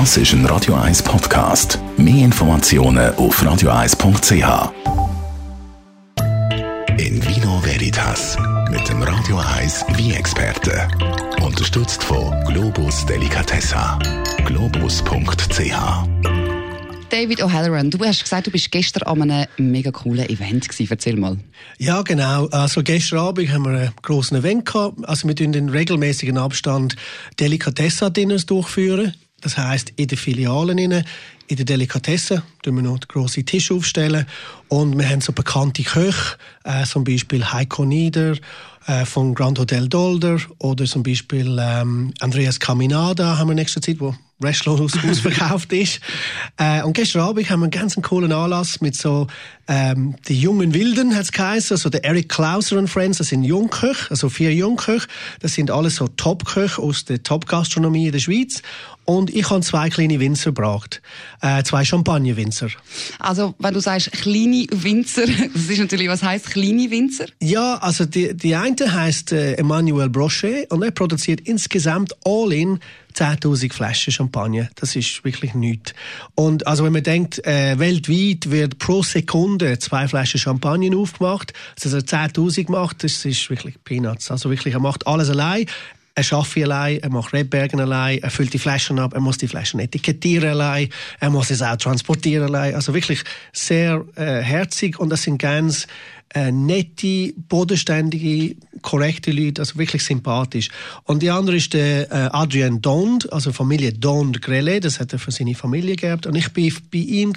Das ist ein Radio 1 Podcast. Mehr Informationen auf radio1.ch. In Vino Veritas mit dem Radio 1 wie experte Unterstützt von Globus Delicatessa. Globus.ch David O'Halloran, du hast gesagt, du bist gestern an einem mega coolen Event gewesen. Erzähl mal. Ja, genau. Also gestern Abend haben wir einen grossen Event gehabt. Also wir in regelmäßigen Abstand Delicatessa-Dinners durchführen. Das heißt in den Filialen in der Delikatesse. Tun wir noch den grossen Tisch aufstellen. Und wir haben so bekannte Köche, äh, zum Beispiel Heiko Nieder äh, von Grand Hotel Dolder oder zum Beispiel ähm, Andreas Caminada haben wir nächste Zeit, wo restlos ausverkauft ist. Äh, und gestern Abend haben wir einen ganz coolen Anlass mit so ähm, die jungen Wilden, hat's geheißen, also der Eric Klauser und Friends, das sind Jungköche, also vier Jungköche, das sind alles so Top-Köche aus der Top-Gastronomie in der Schweiz. Und ich habe zwei kleine Winzer gebracht, äh, zwei Champagner-Winzer. Also, wenn du sagst kleine Winzer, das ist natürlich, was heißt kleine Winzer? Ja, also die, die eine heißt äh, Emmanuel Brochet und er produziert insgesamt all in 10.000 Flaschen Champagner. Das ist wirklich nichts. Und also wenn man denkt, äh, weltweit wird pro Sekunde zwei Flaschen Champagner aufgemacht, also er 10.000 macht, das ist wirklich Peanuts. Also wirklich, er macht alles allein. Er schafft allein, er macht Rebbergen allein, er füllt die Flaschen ab, er muss die Flaschen etikettieren allein, er muss es auch transportieren allein. Also wirklich sehr äh, herzig und das sind ganz äh, nette, bodenständige, korrekte Leute, also wirklich sympathisch. Und die andere ist der äh, Adrian Dond, also Familie Dond Grelle, das hat er für seine Familie gehabt. Und ich bin bei ihm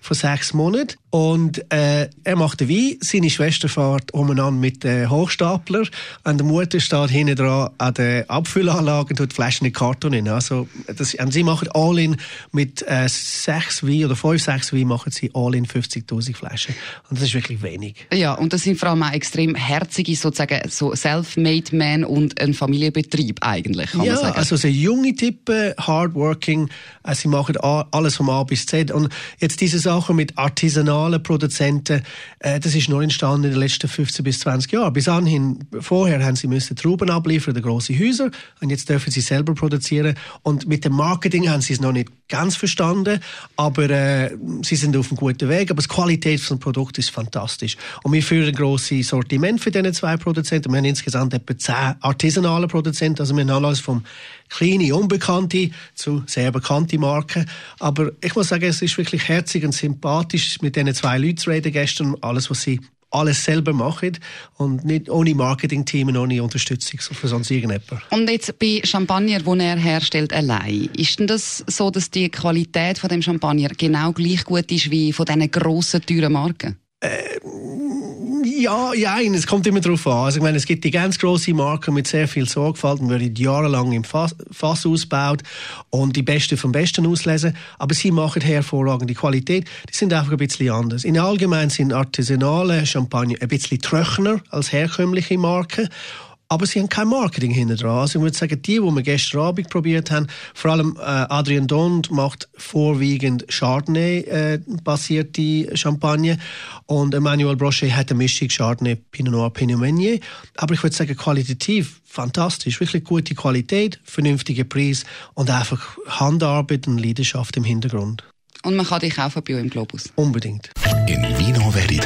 vor sechs Monaten und äh, er macht den Wein, seine Schwester fährt umeinander mit dem Hochstapler und die Mutter steht hinten dran an der Abfüllanlage und tut Flaschen in Karton rein. Also das, und sie machen all in mit äh, sechs Wein oder fünf, sechs Wein machen sie all in 50'000 Flaschen. Und das ist wirklich wenig. Ja, und das sind vor allem auch extrem herzige, sozusagen, so self-made men und ein Familienbetrieb eigentlich, kann ja, man sagen. also so junge Typen, hardworking, äh, sie machen alles vom A bis Z. Und jetzt diese Sache mit artisanalen Produzenten, äh, das ist nur entstanden in den letzten 15 bis 20 Jahren. Bis anhin, vorher haben sie müssen Trauben abliefern, in große Häuser, und jetzt dürfen sie selber produzieren. Und mit dem Marketing haben sie es noch nicht ganz verstanden, aber äh, sie sind auf einem guten Weg. Aber die Qualität des Produkts ist fantastisch. Und wir führen ein grosses Sortiment für diese zwei Produzenten. Wir haben insgesamt etwa zehn artisanale Produzenten. Also wir haben alles vom kleine, unbekannte zu sehr bekannte Marken. Aber ich muss sagen, es ist wirklich herzig und sympathisch, mit diesen zwei Leuten zu reden gestern. Alles, was sie alles selber machen und nicht ohne Marketingteam und ohne Unterstützung für sonst irgendjemand. Und jetzt bei Champagner, den er herstellt, allein, ist denn das so, dass die Qualität von dem Champagner genau gleich gut ist wie von diesen grossen, teuren Marken? Ja, ja, es kommt immer darauf an. Also ich meine, es gibt die ganz große Marken mit sehr viel Sorgfalt und werden jahrelang im Fass, Fass ausgebaut und die Beste vom Besten auslesen. Aber sie machen hervorragende Qualität. Die sind einfach ein bisschen anders. In allgemein sind artisanale Champagner ein bisschen trockener als herkömmliche Marken aber sie haben kein Marketing hinter dran. Also ich würde sagen, die, die wir gestern Abend probiert haben, vor allem äh, Adrian Dond macht vorwiegend Chardonnay-basierte äh, Champagne und Emmanuel Brochet hat eine Mischung Chardonnay, Pinot Noir, Pinot Meunier. Aber ich würde sagen, qualitativ fantastisch, wirklich gute Qualität, vernünftiger Preis und einfach Handarbeit und Leidenschaft im Hintergrund. Und man kann die kaufen bei euch im Globus? Unbedingt. In Vino Veritas